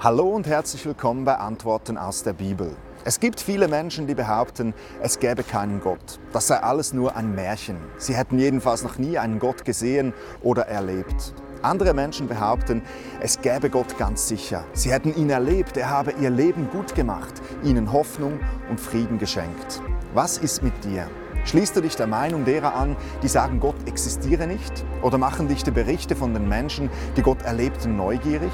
Hallo und herzlich willkommen bei Antworten aus der Bibel. Es gibt viele Menschen, die behaupten, es gäbe keinen Gott. Das sei alles nur ein Märchen. Sie hätten jedenfalls noch nie einen Gott gesehen oder erlebt. Andere Menschen behaupten, es gäbe Gott ganz sicher. Sie hätten ihn erlebt, er habe ihr Leben gut gemacht, ihnen Hoffnung und Frieden geschenkt. Was ist mit dir? Schließt du dich der Meinung derer an, die sagen, Gott existiere nicht? Oder machen dich die Berichte von den Menschen, die Gott erlebten, neugierig?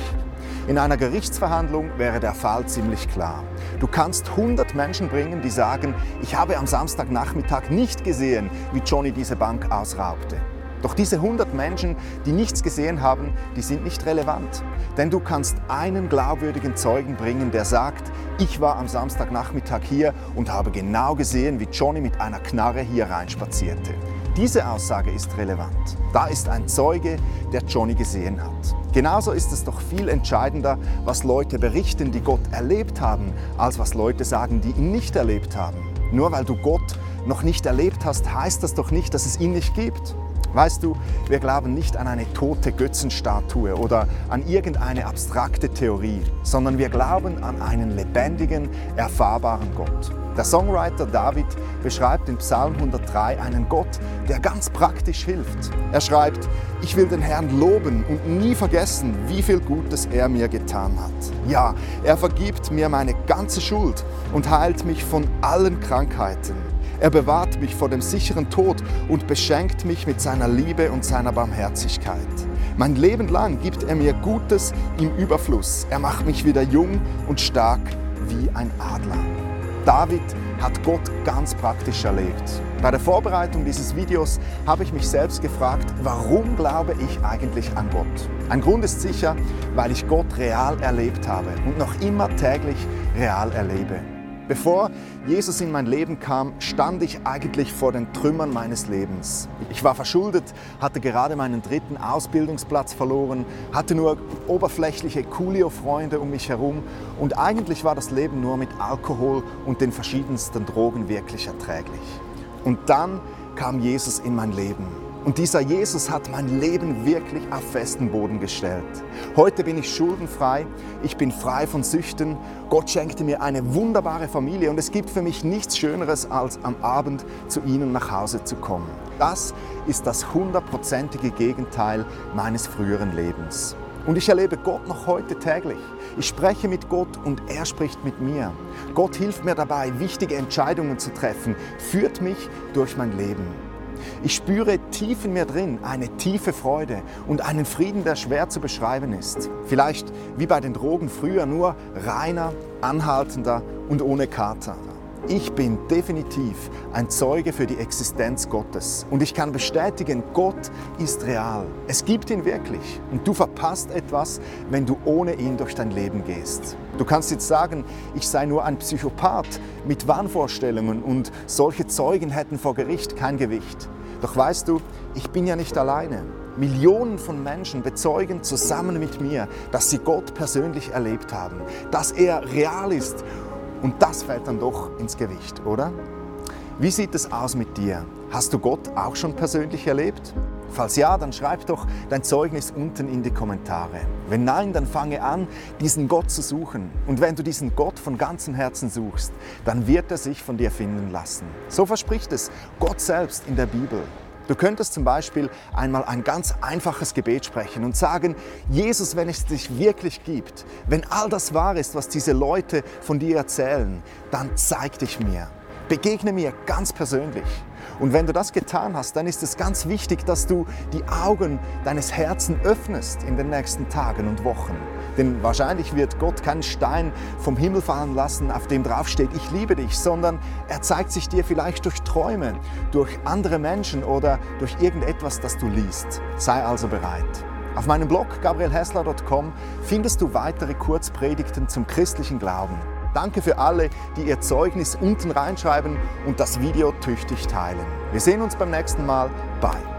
In einer Gerichtsverhandlung wäre der Fall ziemlich klar. Du kannst 100 Menschen bringen, die sagen, ich habe am Samstagnachmittag nicht gesehen, wie Johnny diese Bank ausraubte. Doch diese 100 Menschen, die nichts gesehen haben, die sind nicht relevant. Denn du kannst einen glaubwürdigen Zeugen bringen, der sagt, ich war am Samstagnachmittag hier und habe genau gesehen, wie Johnny mit einer Knarre hier reinspazierte. Diese Aussage ist relevant. Da ist ein Zeuge, der Johnny gesehen hat. Genauso ist es doch viel entscheidender, was Leute berichten, die Gott erlebt haben, als was Leute sagen, die ihn nicht erlebt haben. Nur weil du Gott noch nicht erlebt hast, heißt das doch nicht, dass es ihn nicht gibt. Weißt du, wir glauben nicht an eine tote Götzenstatue oder an irgendeine abstrakte Theorie, sondern wir glauben an einen lebendigen, erfahrbaren Gott. Der Songwriter David beschreibt in Psalm 103 einen Gott, der ganz praktisch hilft. Er schreibt, ich will den Herrn loben und nie vergessen, wie viel Gutes er mir getan hat. Ja, er vergibt mir meine ganze Schuld und heilt mich von allen Krankheiten. Er bewahrt mich vor dem sicheren Tod und beschenkt mich mit seiner Liebe und seiner Barmherzigkeit. Mein Leben lang gibt er mir Gutes im Überfluss. Er macht mich wieder jung und stark wie ein Adler. David hat Gott ganz praktisch erlebt. Bei der Vorbereitung dieses Videos habe ich mich selbst gefragt, warum glaube ich eigentlich an Gott? Ein Grund ist sicher, weil ich Gott real erlebt habe und noch immer täglich real erlebe. Bevor Jesus in mein Leben kam, stand ich eigentlich vor den Trümmern meines Lebens. Ich war verschuldet, hatte gerade meinen dritten Ausbildungsplatz verloren, hatte nur oberflächliche Coolio-Freunde um mich herum und eigentlich war das Leben nur mit Alkohol und den verschiedensten Drogen wirklich erträglich. Und dann kam Jesus in mein Leben. Und dieser Jesus hat mein Leben wirklich auf festen Boden gestellt. Heute bin ich schuldenfrei, ich bin frei von Süchten. Gott schenkte mir eine wunderbare Familie und es gibt für mich nichts Schöneres, als am Abend zu Ihnen nach Hause zu kommen. Das ist das hundertprozentige Gegenteil meines früheren Lebens. Und ich erlebe Gott noch heute täglich. Ich spreche mit Gott und er spricht mit mir. Gott hilft mir dabei, wichtige Entscheidungen zu treffen, führt mich durch mein Leben. Ich spüre tief in mir drin eine tiefe Freude und einen Frieden, der schwer zu beschreiben ist. Vielleicht wie bei den Drogen früher, nur reiner, anhaltender und ohne Kater. Ich bin definitiv ein Zeuge für die Existenz Gottes. Und ich kann bestätigen, Gott ist real. Es gibt ihn wirklich. Und du verpasst etwas, wenn du ohne ihn durch dein Leben gehst. Du kannst jetzt sagen, ich sei nur ein Psychopath mit Wahnvorstellungen und solche Zeugen hätten vor Gericht kein Gewicht. Doch weißt du, ich bin ja nicht alleine. Millionen von Menschen bezeugen zusammen mit mir, dass sie Gott persönlich erlebt haben, dass er real ist und das fällt dann doch ins Gewicht, oder? Wie sieht es aus mit dir? Hast du Gott auch schon persönlich erlebt? Falls ja, dann schreib doch dein Zeugnis unten in die Kommentare. Wenn nein, dann fange an, diesen Gott zu suchen. Und wenn du diesen Gott von ganzem Herzen suchst, dann wird er sich von dir finden lassen. So verspricht es Gott selbst in der Bibel. Du könntest zum Beispiel einmal ein ganz einfaches Gebet sprechen und sagen, Jesus, wenn es dich wirklich gibt, wenn all das wahr ist, was diese Leute von dir erzählen, dann zeig dich mir. Begegne mir ganz persönlich. Und wenn du das getan hast, dann ist es ganz wichtig, dass du die Augen deines Herzens öffnest in den nächsten Tagen und Wochen. Denn wahrscheinlich wird Gott keinen Stein vom Himmel fallen lassen, auf dem draufsteht, ich liebe dich, sondern er zeigt sich dir vielleicht durch Träume, durch andere Menschen oder durch irgendetwas, das du liest. Sei also bereit. Auf meinem Blog gabrielhessler.com findest du weitere Kurzpredigten zum christlichen Glauben. Danke für alle, die ihr Zeugnis unten reinschreiben und das Video tüchtig teilen. Wir sehen uns beim nächsten Mal. Bye.